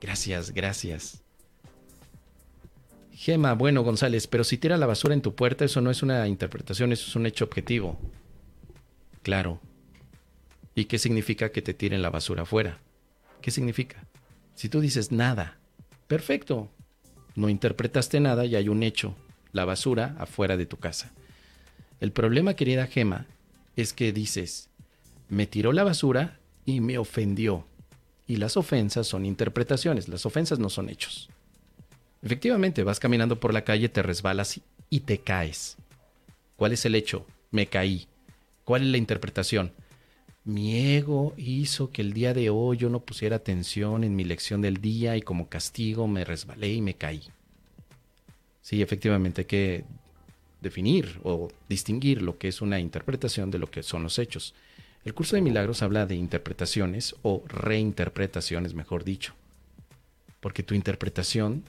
Gracias, gracias. Gema, bueno, González, pero si tira la basura en tu puerta, eso no es una interpretación, eso es un hecho objetivo. Claro. ¿Y qué significa que te tiren la basura afuera? ¿Qué significa? Si tú dices nada, perfecto. No interpretaste nada y hay un hecho, la basura afuera de tu casa. El problema, querida Gema, es que dices, me tiró la basura y me ofendió. Y las ofensas son interpretaciones, las ofensas no son hechos. Efectivamente, vas caminando por la calle, te resbalas y te caes. ¿Cuál es el hecho? Me caí. ¿Cuál es la interpretación? Mi ego hizo que el día de hoy yo no pusiera atención en mi lección del día y como castigo me resbalé y me caí. Sí, efectivamente hay que definir o distinguir lo que es una interpretación de lo que son los hechos. El curso de milagros habla de interpretaciones o reinterpretaciones, mejor dicho. Porque tu interpretación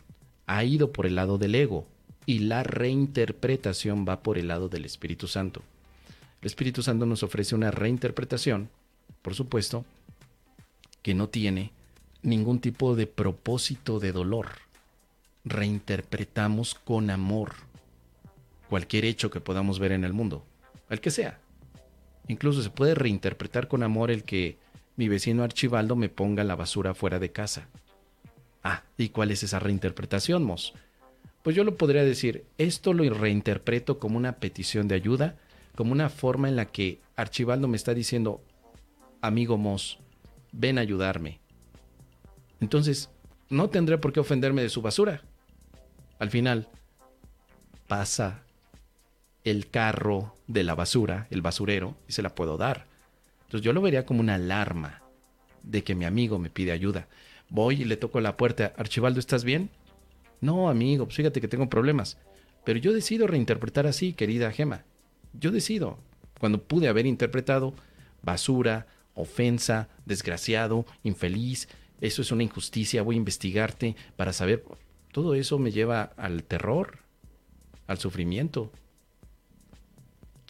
ha ido por el lado del ego y la reinterpretación va por el lado del Espíritu Santo. El Espíritu Santo nos ofrece una reinterpretación, por supuesto, que no tiene ningún tipo de propósito de dolor. Reinterpretamos con amor cualquier hecho que podamos ver en el mundo, el que sea. Incluso se puede reinterpretar con amor el que mi vecino Archibaldo me ponga la basura fuera de casa. Ah, ¿y cuál es esa reinterpretación, Mos? Pues yo lo podría decir, esto lo reinterpreto como una petición de ayuda como una forma en la que Archibaldo me está diciendo, amigo Moss, ven a ayudarme. Entonces, no tendré por qué ofenderme de su basura. Al final, pasa el carro de la basura, el basurero, y se la puedo dar. Entonces yo lo vería como una alarma de que mi amigo me pide ayuda. Voy y le toco la puerta. Archibaldo, ¿estás bien? No, amigo, pues fíjate que tengo problemas. Pero yo decido reinterpretar así, querida Gema. Yo decido. Cuando pude haber interpretado basura, ofensa, desgraciado, infeliz, eso es una injusticia, voy a investigarte para saber. Todo eso me lleva al terror, al sufrimiento.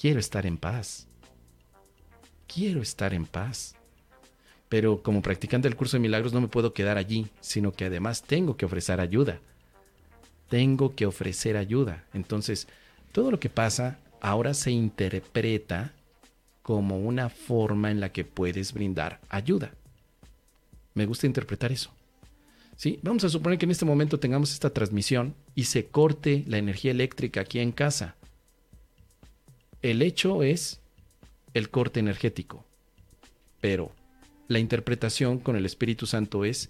Quiero estar en paz. Quiero estar en paz. Pero como practicante del curso de milagros no me puedo quedar allí, sino que además tengo que ofrecer ayuda. Tengo que ofrecer ayuda. Entonces, todo lo que pasa ahora se interpreta como una forma en la que puedes brindar ayuda. Me gusta interpretar eso. ¿Sí? Vamos a suponer que en este momento tengamos esta transmisión y se corte la energía eléctrica aquí en casa. El hecho es el corte energético, pero la interpretación con el Espíritu Santo es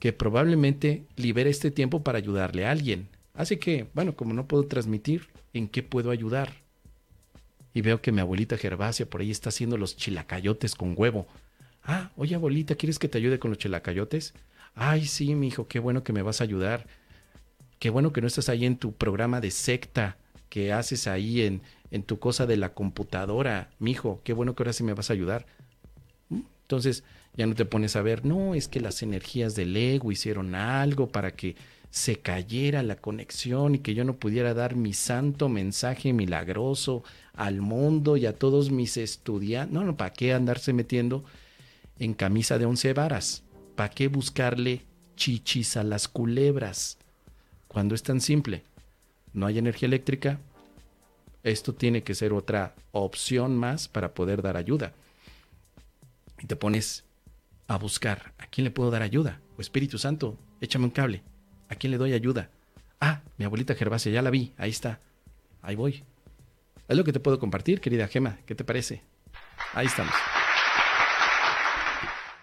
que probablemente libere este tiempo para ayudarle a alguien. Así que, bueno, como no puedo transmitir, ¿en qué puedo ayudar? Y veo que mi abuelita Gervasia por ahí está haciendo los chilacayotes con huevo. Ah, oye abuelita, ¿quieres que te ayude con los chilacayotes? Ay, sí, mi hijo, qué bueno que me vas a ayudar. Qué bueno que no estás ahí en tu programa de secta que haces ahí en, en tu cosa de la computadora. Mi hijo, qué bueno que ahora sí me vas a ayudar. ¿Mm? Entonces ya no te pones a ver, no, es que las energías del ego hicieron algo para que se cayera la conexión y que yo no pudiera dar mi santo mensaje milagroso al mundo y a todos mis estudiantes. No, no, ¿para qué andarse metiendo en camisa de once varas? ¿Para qué buscarle chichis a las culebras? Cuando es tan simple, no hay energía eléctrica, esto tiene que ser otra opción más para poder dar ayuda. Y te pones a buscar, ¿a quién le puedo dar ayuda? O Espíritu Santo, échame un cable. ¿A quién le doy ayuda? Ah, mi abuelita Gervasia, ya la vi, ahí está. Ahí voy. Es lo que te puedo compartir, querida Gema. ¿Qué te parece? Ahí estamos.